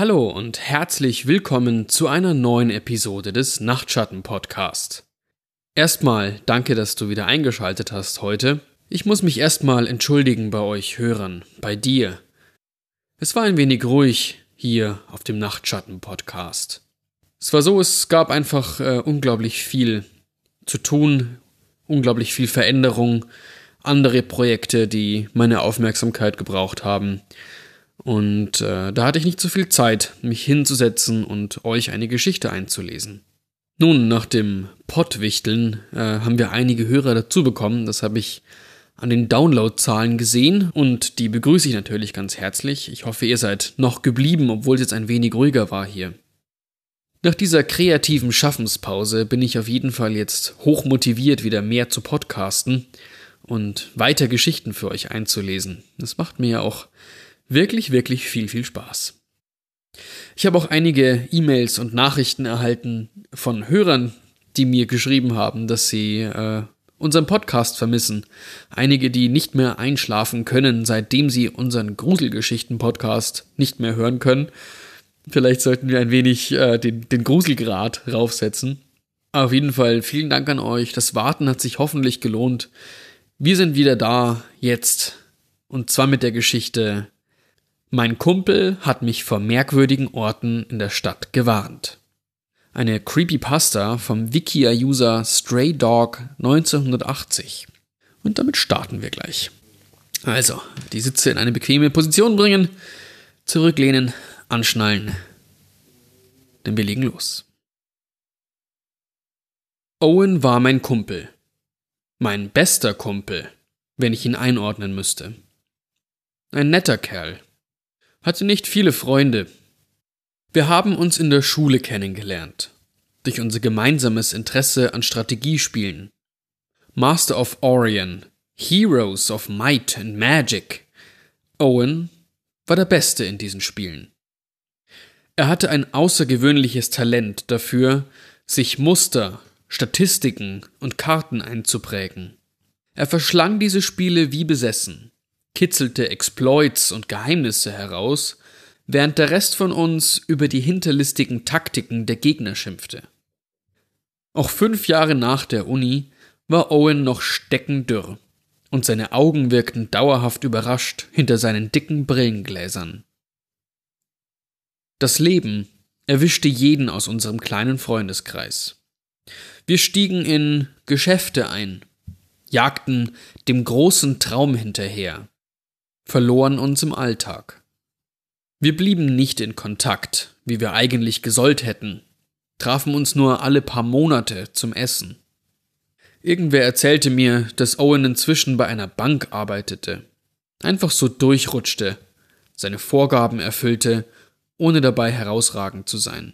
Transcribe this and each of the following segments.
Hallo und herzlich willkommen zu einer neuen Episode des Nachtschatten Podcast. Erstmal danke, dass du wieder eingeschaltet hast heute. Ich muss mich erstmal entschuldigen bei euch Hörern, bei dir. Es war ein wenig ruhig hier auf dem Nachtschatten Podcast. Es war so, es gab einfach äh, unglaublich viel zu tun, unglaublich viel Veränderung, andere Projekte, die meine Aufmerksamkeit gebraucht haben. Und äh, da hatte ich nicht so viel Zeit, mich hinzusetzen und euch eine Geschichte einzulesen. Nun, nach dem Pottwichteln äh, haben wir einige Hörer dazu bekommen. Das habe ich an den Downloadzahlen gesehen und die begrüße ich natürlich ganz herzlich. Ich hoffe, ihr seid noch geblieben, obwohl es jetzt ein wenig ruhiger war hier. Nach dieser kreativen Schaffenspause bin ich auf jeden Fall jetzt hoch motiviert, wieder mehr zu podcasten und weiter Geschichten für euch einzulesen. Das macht mir ja auch wirklich, wirklich viel, viel Spaß. Ich habe auch einige E-Mails und Nachrichten erhalten von Hörern, die mir geschrieben haben, dass sie äh, unseren Podcast vermissen. Einige, die nicht mehr einschlafen können, seitdem sie unseren Gruselgeschichten-Podcast nicht mehr hören können. Vielleicht sollten wir ein wenig äh, den, den Gruselgrad raufsetzen. auf jeden Fall vielen Dank an euch. Das Warten hat sich hoffentlich gelohnt. Wir sind wieder da, jetzt. Und zwar mit der Geschichte mein Kumpel hat mich vor merkwürdigen Orten in der Stadt gewarnt. Eine Creepypasta vom Wikia-User Stray Dog 1980. Und damit starten wir gleich. Also, die Sitze in eine bequeme Position bringen, zurücklehnen, anschnallen. Denn wir legen los. Owen war mein Kumpel. Mein bester Kumpel, wenn ich ihn einordnen müsste. Ein netter Kerl, hatte nicht viele Freunde. Wir haben uns in der Schule kennengelernt, durch unser gemeinsames Interesse an Strategiespielen. Master of Orion, Heroes of Might and Magic. Owen war der Beste in diesen Spielen. Er hatte ein außergewöhnliches Talent dafür, sich Muster, Statistiken und Karten einzuprägen. Er verschlang diese Spiele wie besessen kitzelte Exploits und Geheimnisse heraus, während der Rest von uns über die hinterlistigen Taktiken der Gegner schimpfte. Auch fünf Jahre nach der Uni war Owen noch steckendürr, und seine Augen wirkten dauerhaft überrascht hinter seinen dicken Brillengläsern. Das Leben erwischte jeden aus unserem kleinen Freundeskreis. Wir stiegen in Geschäfte ein, jagten dem großen Traum hinterher, verloren uns im Alltag. Wir blieben nicht in Kontakt, wie wir eigentlich gesollt hätten, trafen uns nur alle paar Monate zum Essen. Irgendwer erzählte mir, dass Owen inzwischen bei einer Bank arbeitete, einfach so durchrutschte, seine Vorgaben erfüllte, ohne dabei herausragend zu sein.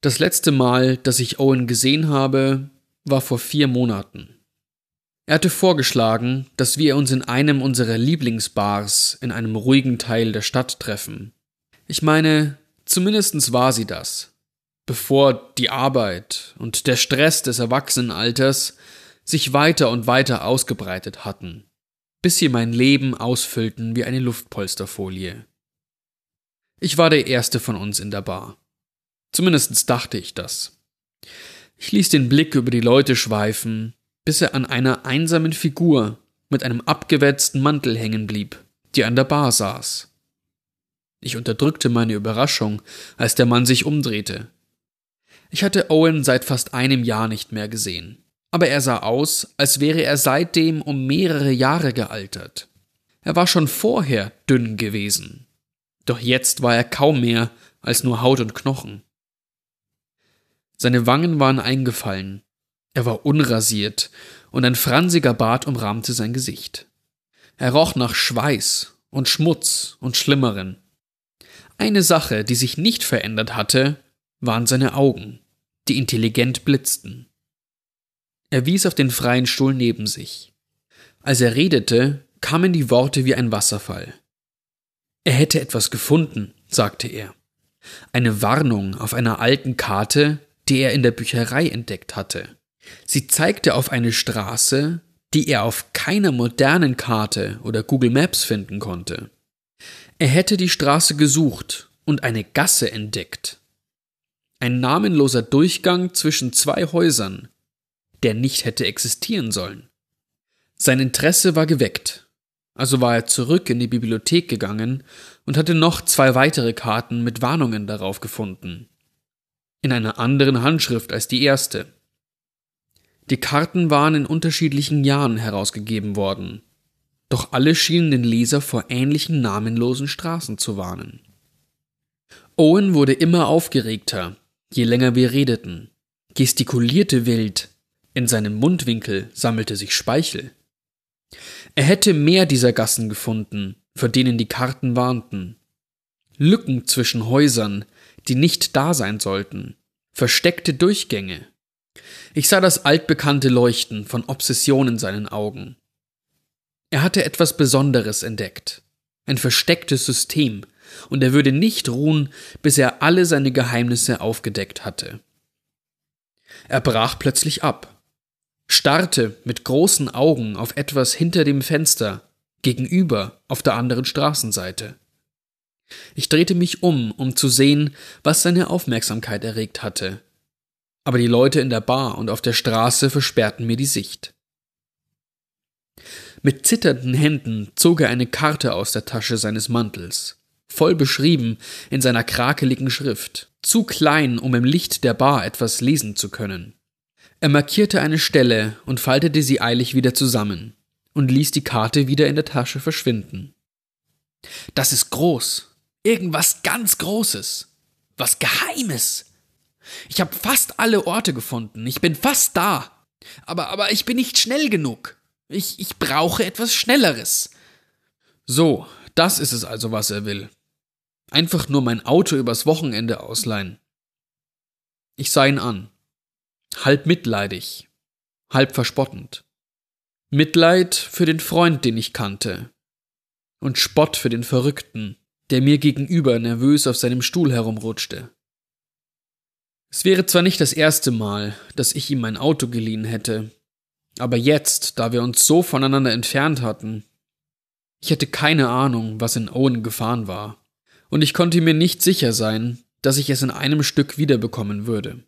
Das letzte Mal, dass ich Owen gesehen habe, war vor vier Monaten. Er hatte vorgeschlagen, dass wir uns in einem unserer Lieblingsbars in einem ruhigen Teil der Stadt treffen. Ich meine, zumindestens war sie das. Bevor die Arbeit und der Stress des Erwachsenenalters sich weiter und weiter ausgebreitet hatten, bis sie mein Leben ausfüllten wie eine Luftpolsterfolie. Ich war der Erste von uns in der Bar. Zumindest dachte ich das. Ich ließ den Blick über die Leute schweifen, bis er an einer einsamen Figur mit einem abgewetzten Mantel hängen blieb, die an der Bar saß. Ich unterdrückte meine Überraschung, als der Mann sich umdrehte. Ich hatte Owen seit fast einem Jahr nicht mehr gesehen, aber er sah aus, als wäre er seitdem um mehrere Jahre gealtert. Er war schon vorher dünn gewesen, doch jetzt war er kaum mehr als nur Haut und Knochen. Seine Wangen waren eingefallen, er war unrasiert und ein fransiger Bart umrahmte sein Gesicht. Er roch nach Schweiß und Schmutz und Schlimmeren. Eine Sache, die sich nicht verändert hatte, waren seine Augen, die intelligent blitzten. Er wies auf den freien Stuhl neben sich. Als er redete, kamen die Worte wie ein Wasserfall. Er hätte etwas gefunden, sagte er. Eine Warnung auf einer alten Karte, die er in der Bücherei entdeckt hatte. Sie zeigte auf eine Straße, die er auf keiner modernen Karte oder Google Maps finden konnte. Er hätte die Straße gesucht und eine Gasse entdeckt. Ein namenloser Durchgang zwischen zwei Häusern, der nicht hätte existieren sollen. Sein Interesse war geweckt, also war er zurück in die Bibliothek gegangen und hatte noch zwei weitere Karten mit Warnungen darauf gefunden. In einer anderen Handschrift als die erste. Die Karten waren in unterschiedlichen Jahren herausgegeben worden, doch alle schienen den Leser vor ähnlichen namenlosen Straßen zu warnen. Owen wurde immer aufgeregter, je länger wir redeten, gestikulierte wild, in seinem Mundwinkel sammelte sich Speichel. Er hätte mehr dieser Gassen gefunden, für denen die Karten warnten. Lücken zwischen Häusern, die nicht da sein sollten, versteckte Durchgänge. Ich sah das altbekannte Leuchten von Obsession in seinen Augen. Er hatte etwas Besonderes entdeckt, ein verstecktes System, und er würde nicht ruhen, bis er alle seine Geheimnisse aufgedeckt hatte. Er brach plötzlich ab, starrte mit großen Augen auf etwas hinter dem Fenster, gegenüber auf der anderen Straßenseite. Ich drehte mich um, um zu sehen, was seine Aufmerksamkeit erregt hatte, aber die Leute in der Bar und auf der Straße versperrten mir die Sicht. Mit zitternden Händen zog er eine Karte aus der Tasche seines Mantels, voll beschrieben in seiner krakeligen Schrift, zu klein, um im Licht der Bar etwas lesen zu können. Er markierte eine Stelle und faltete sie eilig wieder zusammen und ließ die Karte wieder in der Tasche verschwinden. Das ist groß. Irgendwas ganz Großes. Was Geheimes. Ich habe fast alle Orte gefunden. Ich bin fast da. Aber, aber ich bin nicht schnell genug. Ich, ich brauche etwas Schnelleres. So, das ist es also, was er will. Einfach nur mein Auto übers Wochenende ausleihen. Ich sah ihn an. Halb mitleidig, halb verspottend. Mitleid für den Freund, den ich kannte, und Spott für den Verrückten, der mir gegenüber nervös auf seinem Stuhl herumrutschte. Es wäre zwar nicht das erste Mal, dass ich ihm mein Auto geliehen hätte, aber jetzt, da wir uns so voneinander entfernt hatten, ich hatte keine Ahnung, was in Owen gefahren war, und ich konnte mir nicht sicher sein, dass ich es in einem Stück wiederbekommen würde.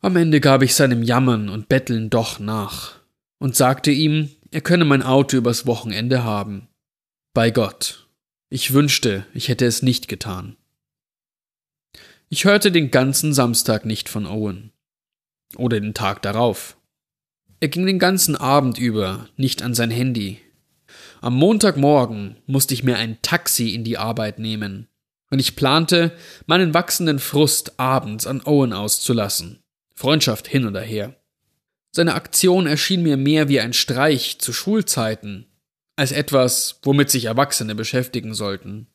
Am Ende gab ich seinem Jammern und Betteln doch nach und sagte ihm, er könne mein Auto übers Wochenende haben. Bei Gott, ich wünschte, ich hätte es nicht getan. Ich hörte den ganzen Samstag nicht von Owen. Oder den Tag darauf. Er ging den ganzen Abend über nicht an sein Handy. Am Montagmorgen musste ich mir ein Taxi in die Arbeit nehmen, und ich plante, meinen wachsenden Frust abends an Owen auszulassen. Freundschaft hin oder her. Seine Aktion erschien mir mehr wie ein Streich zu Schulzeiten, als etwas, womit sich Erwachsene beschäftigen sollten.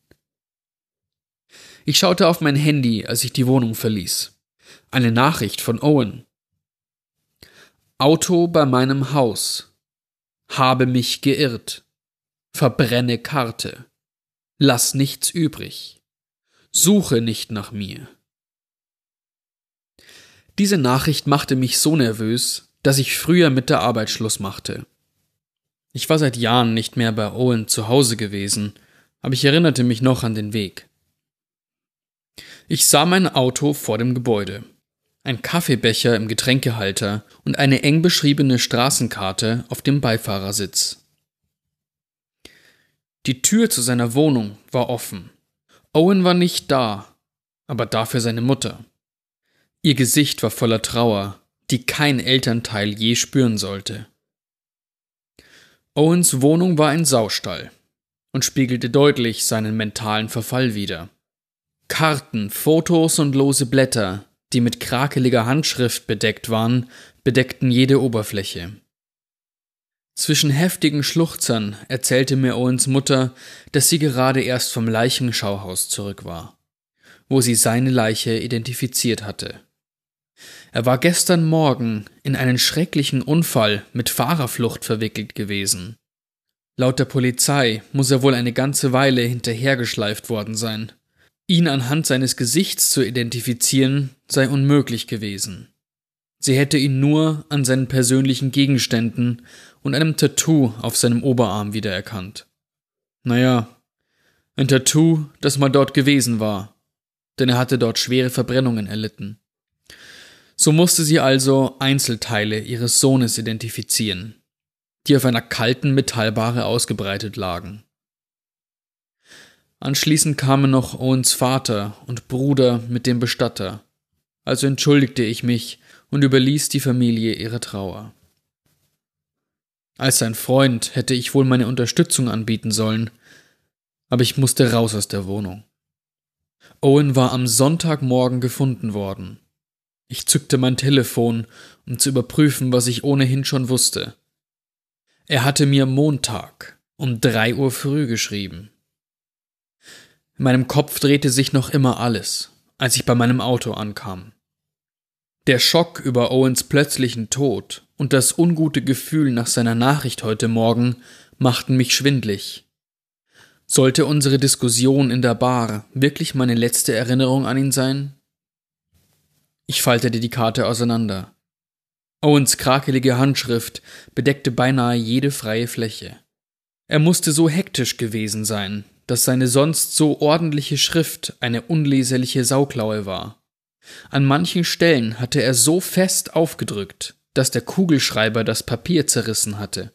Ich schaute auf mein Handy, als ich die Wohnung verließ. Eine Nachricht von Owen. Auto bei meinem Haus. Habe mich geirrt. Verbrenne Karte. Lass nichts übrig. Suche nicht nach mir. Diese Nachricht machte mich so nervös, dass ich früher mit der Arbeit Schluss machte. Ich war seit Jahren nicht mehr bei Owen zu Hause gewesen, aber ich erinnerte mich noch an den Weg. Ich sah mein Auto vor dem Gebäude. Ein Kaffeebecher im Getränkehalter und eine eng beschriebene Straßenkarte auf dem Beifahrersitz. Die Tür zu seiner Wohnung war offen. Owen war nicht da, aber dafür seine Mutter. Ihr Gesicht war voller Trauer, die kein Elternteil je spüren sollte. Owens Wohnung war ein Saustall und spiegelte deutlich seinen mentalen Verfall wider. Karten, Fotos und lose Blätter, die mit krakeliger Handschrift bedeckt waren, bedeckten jede Oberfläche. Zwischen heftigen Schluchzern erzählte mir Owens Mutter, dass sie gerade erst vom Leichenschauhaus zurück war, wo sie seine Leiche identifiziert hatte. Er war gestern Morgen in einen schrecklichen Unfall mit Fahrerflucht verwickelt gewesen. Laut der Polizei muss er wohl eine ganze Weile hinterhergeschleift worden sein. Ihn anhand seines Gesichts zu identifizieren sei unmöglich gewesen. Sie hätte ihn nur an seinen persönlichen Gegenständen und einem Tattoo auf seinem Oberarm wiedererkannt. Naja, Ein Tattoo, das mal dort gewesen war, denn er hatte dort schwere Verbrennungen erlitten. So musste sie also Einzelteile ihres Sohnes identifizieren, die auf einer kalten Metallbare ausgebreitet lagen. Anschließend kamen noch Owens Vater und Bruder mit dem Bestatter, also entschuldigte ich mich und überließ die Familie ihrer Trauer. Als sein Freund hätte ich wohl meine Unterstützung anbieten sollen, aber ich musste raus aus der Wohnung. Owen war am Sonntagmorgen gefunden worden. Ich zückte mein Telefon, um zu überprüfen, was ich ohnehin schon wusste. Er hatte mir Montag um drei Uhr früh geschrieben. In meinem Kopf drehte sich noch immer alles, als ich bei meinem Auto ankam. Der Schock über Owens plötzlichen Tod und das ungute Gefühl nach seiner Nachricht heute Morgen machten mich schwindlig. Sollte unsere Diskussion in der Bar wirklich meine letzte Erinnerung an ihn sein? Ich faltete die Karte auseinander. Owens krakelige Handschrift bedeckte beinahe jede freie Fläche. Er musste so hektisch gewesen sein, dass seine sonst so ordentliche Schrift eine unleserliche Sauklaue war. An manchen Stellen hatte er so fest aufgedrückt, dass der Kugelschreiber das Papier zerrissen hatte.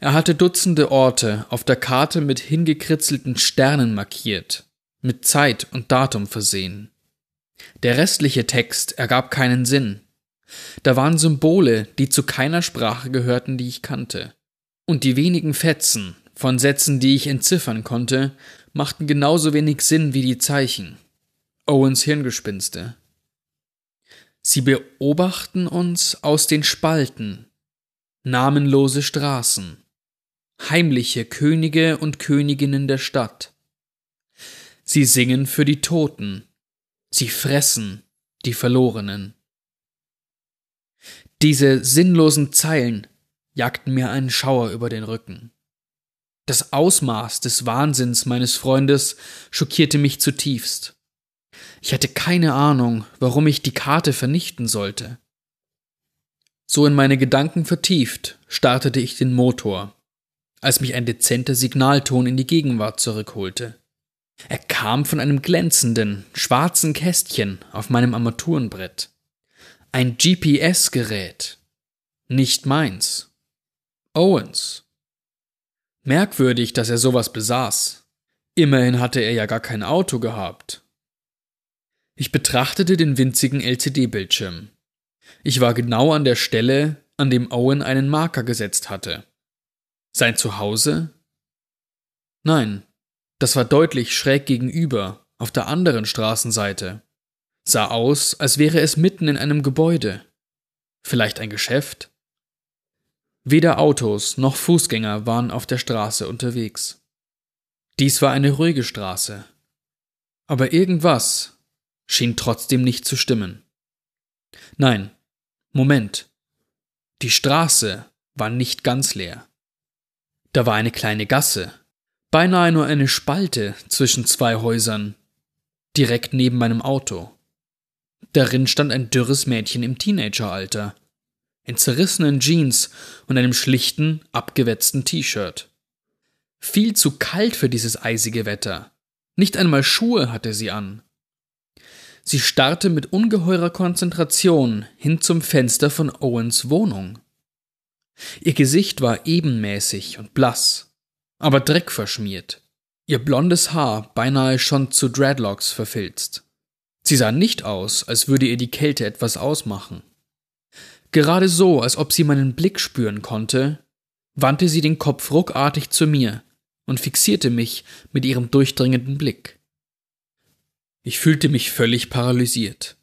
Er hatte Dutzende Orte auf der Karte mit hingekritzelten Sternen markiert, mit Zeit und Datum versehen. Der restliche Text ergab keinen Sinn. Da waren Symbole, die zu keiner Sprache gehörten, die ich kannte. Und die wenigen Fetzen von Sätzen, die ich entziffern konnte, machten genauso wenig Sinn wie die Zeichen. Owens Hirngespinste. Sie beobachten uns aus den Spalten, namenlose Straßen, heimliche Könige und Königinnen der Stadt. Sie singen für die Toten, sie fressen die Verlorenen. Diese sinnlosen Zeilen jagten mir einen Schauer über den Rücken. Das Ausmaß des Wahnsinns meines Freundes schockierte mich zutiefst. Ich hatte keine Ahnung, warum ich die Karte vernichten sollte. So in meine Gedanken vertieft, startete ich den Motor, als mich ein dezenter Signalton in die Gegenwart zurückholte. Er kam von einem glänzenden, schwarzen Kästchen auf meinem Armaturenbrett. Ein GPS-Gerät. Nicht meins. Owens. Merkwürdig, dass er sowas besaß. Immerhin hatte er ja gar kein Auto gehabt. Ich betrachtete den winzigen LCD-Bildschirm. Ich war genau an der Stelle, an dem Owen einen Marker gesetzt hatte. Sein Zuhause? Nein, das war deutlich schräg gegenüber, auf der anderen Straßenseite. Sah aus, als wäre es mitten in einem Gebäude. Vielleicht ein Geschäft? Weder Autos noch Fußgänger waren auf der Straße unterwegs. Dies war eine ruhige Straße. Aber irgendwas, schien trotzdem nicht zu stimmen. Nein, Moment. Die Straße war nicht ganz leer. Da war eine kleine Gasse, beinahe nur eine Spalte zwischen zwei Häusern, direkt neben meinem Auto. Darin stand ein dürres Mädchen im Teenageralter, in zerrissenen Jeans und einem schlichten, abgewetzten T-Shirt. Viel zu kalt für dieses eisige Wetter. Nicht einmal Schuhe hatte sie an. Sie starrte mit ungeheurer Konzentration hin zum Fenster von Owens Wohnung. Ihr Gesicht war ebenmäßig und blass, aber dreckverschmiert, ihr blondes Haar beinahe schon zu Dreadlocks verfilzt. Sie sah nicht aus, als würde ihr die Kälte etwas ausmachen. Gerade so, als ob sie meinen Blick spüren konnte, wandte sie den Kopf ruckartig zu mir und fixierte mich mit ihrem durchdringenden Blick. Ich fühlte mich völlig paralysiert.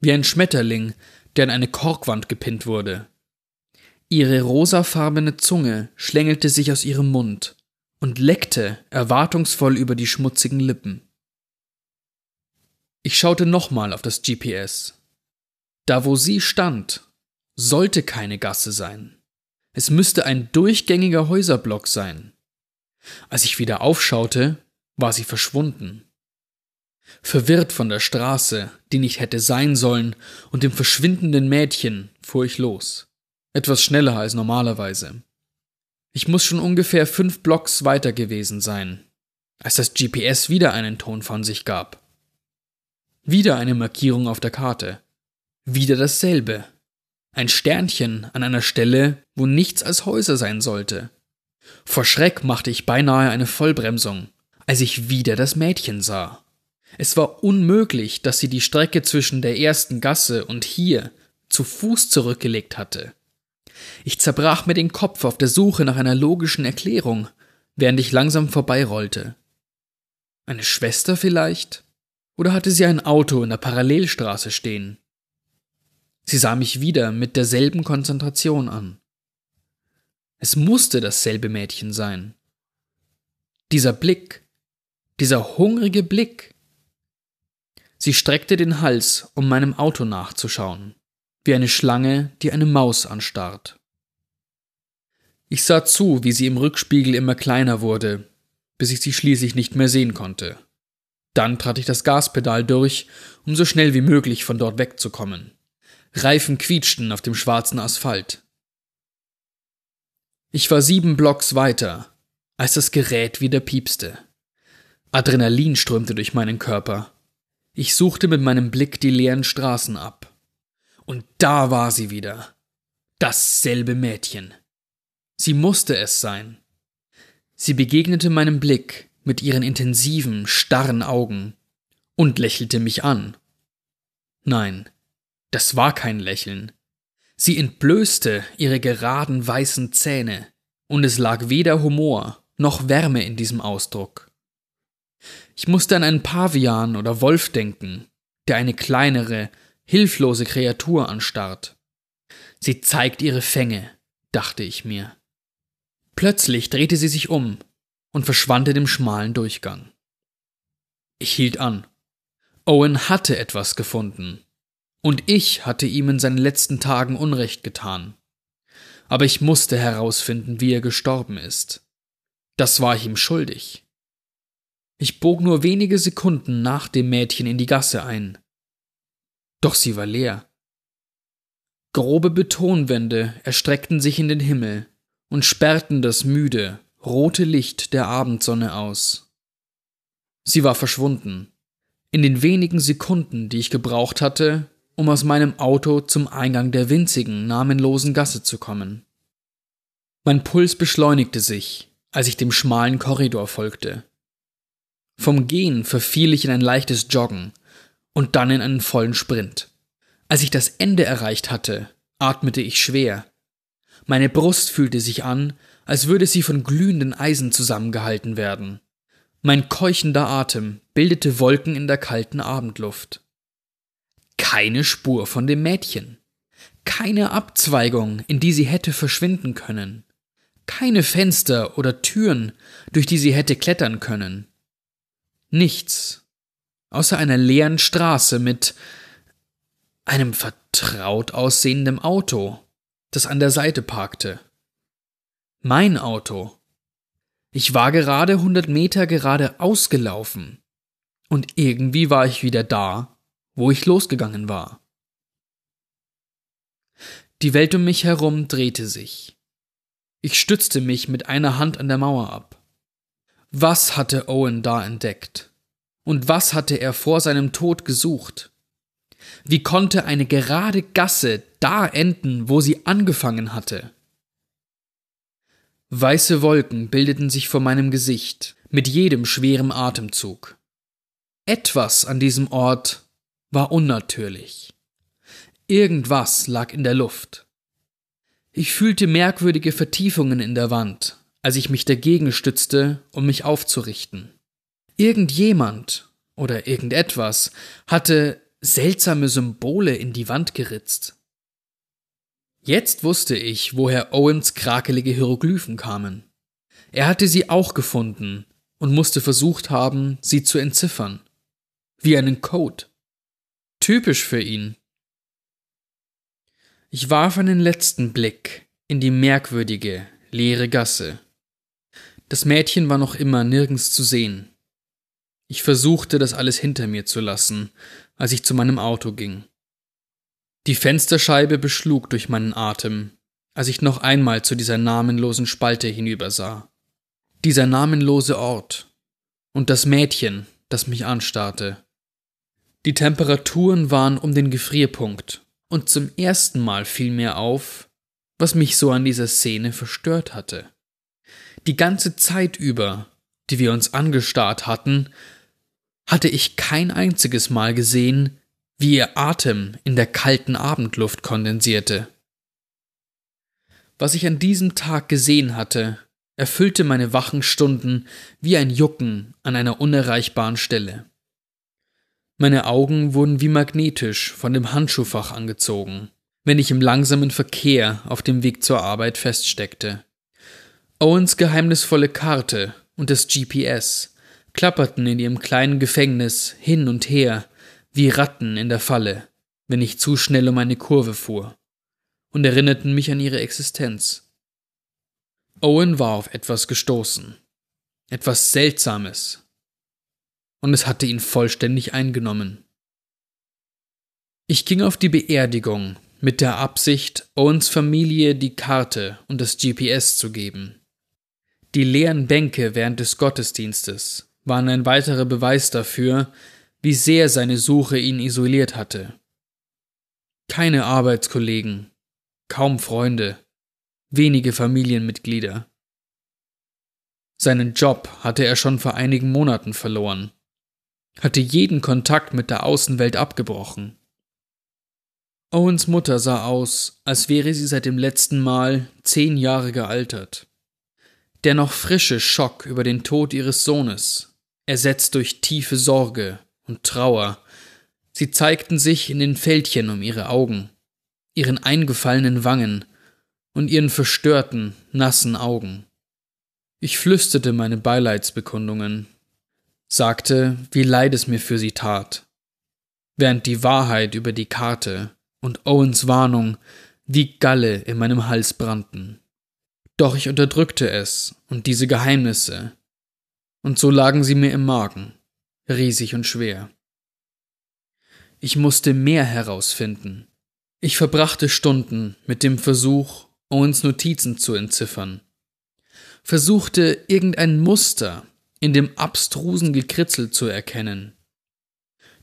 Wie ein Schmetterling, der an eine Korkwand gepinnt wurde. Ihre rosafarbene Zunge schlängelte sich aus ihrem Mund und leckte erwartungsvoll über die schmutzigen Lippen. Ich schaute nochmal auf das GPS. Da, wo sie stand, sollte keine Gasse sein. Es müsste ein durchgängiger Häuserblock sein. Als ich wieder aufschaute, war sie verschwunden. Verwirrt von der Straße, die nicht hätte sein sollen, und dem verschwindenden Mädchen fuhr ich los. Etwas schneller als normalerweise. Ich muss schon ungefähr fünf Blocks weiter gewesen sein, als das GPS wieder einen Ton von sich gab. Wieder eine Markierung auf der Karte. Wieder dasselbe. Ein Sternchen an einer Stelle, wo nichts als Häuser sein sollte. Vor Schreck machte ich beinahe eine Vollbremsung, als ich wieder das Mädchen sah. Es war unmöglich, dass sie die Strecke zwischen der ersten Gasse und hier zu Fuß zurückgelegt hatte. Ich zerbrach mir den Kopf auf der Suche nach einer logischen Erklärung, während ich langsam vorbeirollte. Eine Schwester vielleicht? Oder hatte sie ein Auto in der Parallelstraße stehen? Sie sah mich wieder mit derselben Konzentration an. Es musste dasselbe Mädchen sein. Dieser Blick, dieser hungrige Blick. Sie streckte den Hals, um meinem Auto nachzuschauen, wie eine Schlange, die eine Maus anstarrt. Ich sah zu, wie sie im Rückspiegel immer kleiner wurde, bis ich sie schließlich nicht mehr sehen konnte. Dann trat ich das Gaspedal durch, um so schnell wie möglich von dort wegzukommen. Reifen quietschten auf dem schwarzen Asphalt. Ich war sieben Blocks weiter, als das Gerät wieder piepste. Adrenalin strömte durch meinen Körper. Ich suchte mit meinem Blick die leeren Straßen ab. Und da war sie wieder. Dasselbe Mädchen. Sie musste es sein. Sie begegnete meinem Blick mit ihren intensiven, starren Augen und lächelte mich an. Nein, das war kein Lächeln. Sie entblößte ihre geraden weißen Zähne, und es lag weder Humor noch Wärme in diesem Ausdruck. Ich musste an einen Pavian oder Wolf denken, der eine kleinere, hilflose Kreatur anstarrt. Sie zeigt ihre Fänge, dachte ich mir. Plötzlich drehte sie sich um und verschwand in dem schmalen Durchgang. Ich hielt an. Owen hatte etwas gefunden. Und ich hatte ihm in seinen letzten Tagen Unrecht getan. Aber ich musste herausfinden, wie er gestorben ist. Das war ich ihm schuldig. Ich bog nur wenige Sekunden nach dem Mädchen in die Gasse ein. Doch sie war leer. Grobe Betonwände erstreckten sich in den Himmel und sperrten das müde, rote Licht der Abendsonne aus. Sie war verschwunden. In den wenigen Sekunden, die ich gebraucht hatte, um aus meinem Auto zum Eingang der winzigen, namenlosen Gasse zu kommen. Mein Puls beschleunigte sich, als ich dem schmalen Korridor folgte. Vom Gehen verfiel ich in ein leichtes Joggen und dann in einen vollen Sprint. Als ich das Ende erreicht hatte, atmete ich schwer. Meine Brust fühlte sich an, als würde sie von glühenden Eisen zusammengehalten werden. Mein keuchender Atem bildete Wolken in der kalten Abendluft. Keine Spur von dem Mädchen. Keine Abzweigung, in die sie hätte verschwinden können. Keine Fenster oder Türen, durch die sie hätte klettern können. Nichts. Außer einer leeren Straße mit einem vertraut aussehenden Auto, das an der Seite parkte. Mein Auto. Ich war gerade hundert Meter gerade ausgelaufen. Und irgendwie war ich wieder da, wo ich losgegangen war. Die Welt um mich herum drehte sich. Ich stützte mich mit einer Hand an der Mauer ab. Was hatte Owen da entdeckt? Und was hatte er vor seinem Tod gesucht? Wie konnte eine gerade Gasse da enden, wo sie angefangen hatte? Weiße Wolken bildeten sich vor meinem Gesicht mit jedem schweren Atemzug. Etwas an diesem Ort war unnatürlich. Irgendwas lag in der Luft. Ich fühlte merkwürdige Vertiefungen in der Wand, als ich mich dagegen stützte, um mich aufzurichten. Irgendjemand oder irgendetwas hatte seltsame Symbole in die Wand geritzt. Jetzt wusste ich, woher Owens krakelige Hieroglyphen kamen. Er hatte sie auch gefunden und musste versucht haben, sie zu entziffern. Wie einen Code. Typisch für ihn. Ich warf einen letzten Blick in die merkwürdige, leere Gasse. Das Mädchen war noch immer nirgends zu sehen. Ich versuchte, das alles hinter mir zu lassen, als ich zu meinem Auto ging. Die Fensterscheibe beschlug durch meinen Atem, als ich noch einmal zu dieser namenlosen Spalte hinübersah. Dieser namenlose Ort. und das Mädchen, das mich anstarrte. Die Temperaturen waren um den Gefrierpunkt, und zum ersten Mal fiel mir auf, was mich so an dieser Szene verstört hatte. Die ganze Zeit über, die wir uns angestarrt hatten, hatte ich kein einziges Mal gesehen, wie ihr Atem in der kalten Abendluft kondensierte. Was ich an diesem Tag gesehen hatte, erfüllte meine wachen Stunden wie ein Jucken an einer unerreichbaren Stelle. Meine Augen wurden wie magnetisch von dem Handschuhfach angezogen, wenn ich im langsamen Verkehr auf dem Weg zur Arbeit feststeckte. Owens geheimnisvolle Karte und das GPS klapperten in ihrem kleinen Gefängnis hin und her wie Ratten in der Falle, wenn ich zu schnell um eine Kurve fuhr, und erinnerten mich an ihre Existenz. Owen war auf etwas gestoßen, etwas Seltsames, und es hatte ihn vollständig eingenommen. Ich ging auf die Beerdigung mit der Absicht, Owens Familie die Karte und das GPS zu geben. Die leeren Bänke während des Gottesdienstes waren ein weiterer Beweis dafür, wie sehr seine Suche ihn isoliert hatte. Keine Arbeitskollegen, kaum Freunde, wenige Familienmitglieder. Seinen Job hatte er schon vor einigen Monaten verloren, hatte jeden Kontakt mit der Außenwelt abgebrochen. Owens Mutter sah aus, als wäre sie seit dem letzten Mal zehn Jahre gealtert. Der noch frische Schock über den Tod ihres Sohnes, ersetzt durch tiefe Sorge und Trauer, sie zeigten sich in den Fältchen um ihre Augen, ihren eingefallenen Wangen und ihren verstörten, nassen Augen. Ich flüsterte meine Beileidsbekundungen, sagte, wie leid es mir für sie tat, während die Wahrheit über die Karte und Owens Warnung wie Galle in meinem Hals brannten. Doch ich unterdrückte es und diese Geheimnisse, und so lagen sie mir im Magen, riesig und schwer. Ich musste mehr herausfinden. Ich verbrachte Stunden mit dem Versuch, Owens Notizen zu entziffern, versuchte irgendein Muster in dem abstrusen Gekritzel zu erkennen.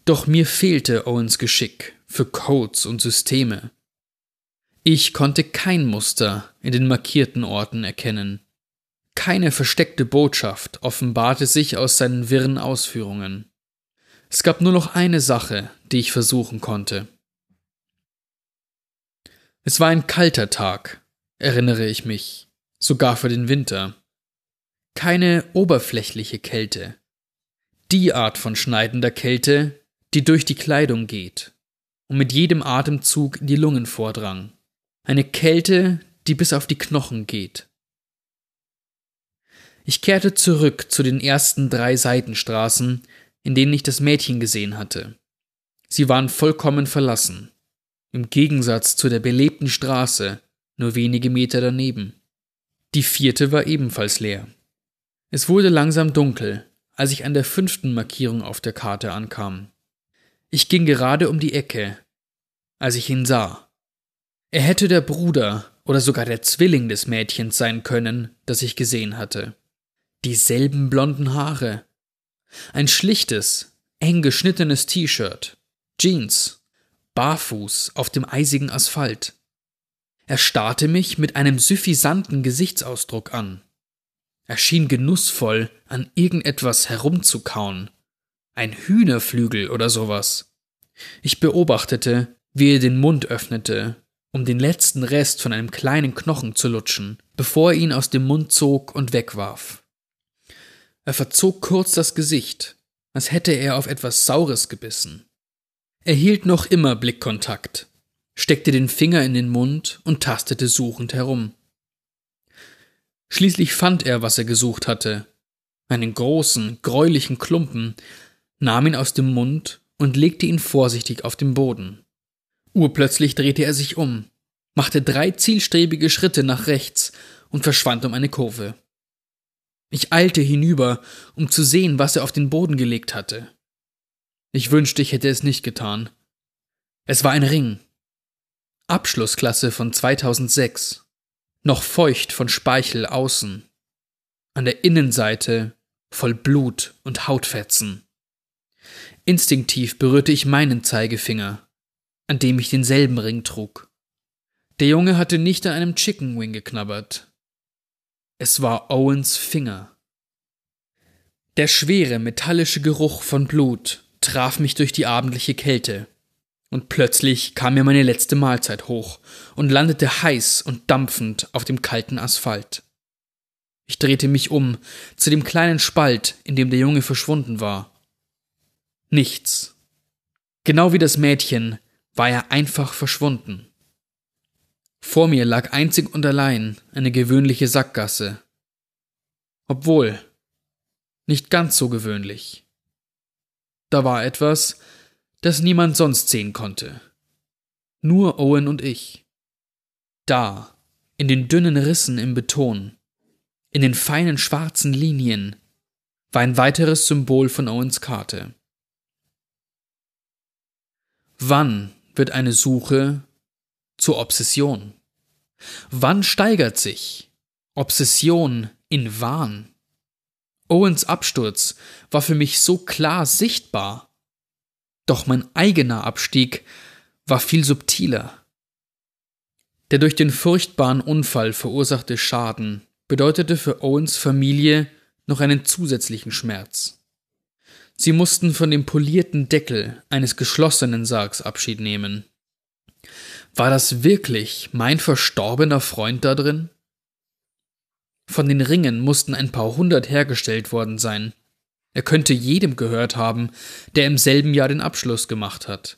Doch mir fehlte Owens Geschick für Codes und Systeme. Ich konnte kein Muster in den markierten Orten erkennen. Keine versteckte Botschaft offenbarte sich aus seinen wirren Ausführungen. Es gab nur noch eine Sache, die ich versuchen konnte. Es war ein kalter Tag, erinnere ich mich, sogar für den Winter. Keine oberflächliche Kälte. Die Art von schneidender Kälte, die durch die Kleidung geht und mit jedem Atemzug in die Lungen vordrang. Eine Kälte, die bis auf die Knochen geht. Ich kehrte zurück zu den ersten drei Seitenstraßen, in denen ich das Mädchen gesehen hatte. Sie waren vollkommen verlassen, im Gegensatz zu der belebten Straße, nur wenige Meter daneben. Die vierte war ebenfalls leer. Es wurde langsam dunkel, als ich an der fünften Markierung auf der Karte ankam. Ich ging gerade um die Ecke, als ich ihn sah. Er hätte der Bruder oder sogar der Zwilling des Mädchens sein können, das ich gesehen hatte. Dieselben blonden Haare. Ein schlichtes, eng geschnittenes T-Shirt, Jeans, barfuß auf dem eisigen Asphalt. Er starrte mich mit einem suffisanten Gesichtsausdruck an. Er schien genussvoll an irgendetwas herumzukauen. Ein Hühnerflügel oder sowas. Ich beobachtete, wie er den Mund öffnete, um den letzten Rest von einem kleinen Knochen zu lutschen, bevor er ihn aus dem Mund zog und wegwarf. Er verzog kurz das Gesicht, als hätte er auf etwas Saures gebissen. Er hielt noch immer Blickkontakt, steckte den Finger in den Mund und tastete suchend herum. Schließlich fand er, was er gesucht hatte, einen großen, gräulichen Klumpen, nahm ihn aus dem Mund und legte ihn vorsichtig auf den Boden. Urplötzlich drehte er sich um, machte drei zielstrebige Schritte nach rechts und verschwand um eine Kurve. Ich eilte hinüber, um zu sehen, was er auf den Boden gelegt hatte. Ich wünschte, ich hätte es nicht getan. Es war ein Ring. Abschlussklasse von 2006. Noch feucht von Speichel außen. An der Innenseite voll Blut und Hautfetzen. Instinktiv berührte ich meinen Zeigefinger, an dem ich denselben Ring trug. Der Junge hatte nicht an einem Chicken Wing geknabbert. Es war Owens Finger. Der schwere, metallische Geruch von Blut traf mich durch die abendliche Kälte. Und plötzlich kam mir meine letzte Mahlzeit hoch und landete heiß und dampfend auf dem kalten Asphalt. Ich drehte mich um zu dem kleinen Spalt, in dem der Junge verschwunden war. Nichts. Genau wie das Mädchen war er einfach verschwunden. Vor mir lag einzig und allein eine gewöhnliche Sackgasse. Obwohl, nicht ganz so gewöhnlich. Da war etwas, das niemand sonst sehen konnte. Nur Owen und ich. Da, in den dünnen Rissen im Beton, in den feinen schwarzen Linien, war ein weiteres Symbol von Owens Karte. Wann wird eine Suche zur Obsession? Wann steigert sich Obsession in Wahn? Owens Absturz war für mich so klar sichtbar. Doch mein eigener Abstieg war viel subtiler. Der durch den furchtbaren Unfall verursachte Schaden bedeutete für Owens Familie noch einen zusätzlichen Schmerz. Sie mussten von dem polierten Deckel eines geschlossenen Sargs Abschied nehmen. War das wirklich mein verstorbener Freund da drin? Von den Ringen mussten ein paar hundert hergestellt worden sein. Er könnte jedem gehört haben, der im selben Jahr den Abschluss gemacht hat.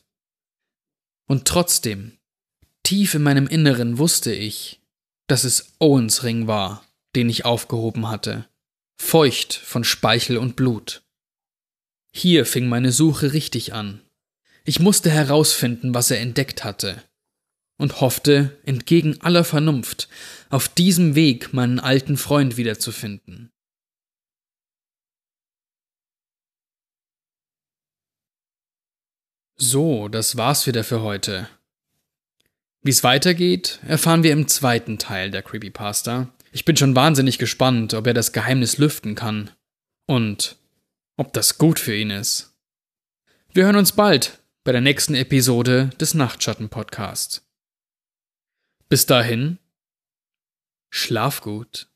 Und trotzdem, tief in meinem Inneren wusste ich, dass es Owens Ring war, den ich aufgehoben hatte, feucht von Speichel und Blut. Hier fing meine Suche richtig an. Ich musste herausfinden, was er entdeckt hatte, und hoffte, entgegen aller Vernunft, auf diesem Weg meinen alten Freund wiederzufinden. So, das war's wieder für heute. Wie es weitergeht, erfahren wir im zweiten Teil der Creepypasta. Ich bin schon wahnsinnig gespannt, ob er das Geheimnis lüften kann. Und ob das gut für ihn ist. Wir hören uns bald bei der nächsten Episode des Nachtschatten Podcasts. Bis dahin, schlaf gut.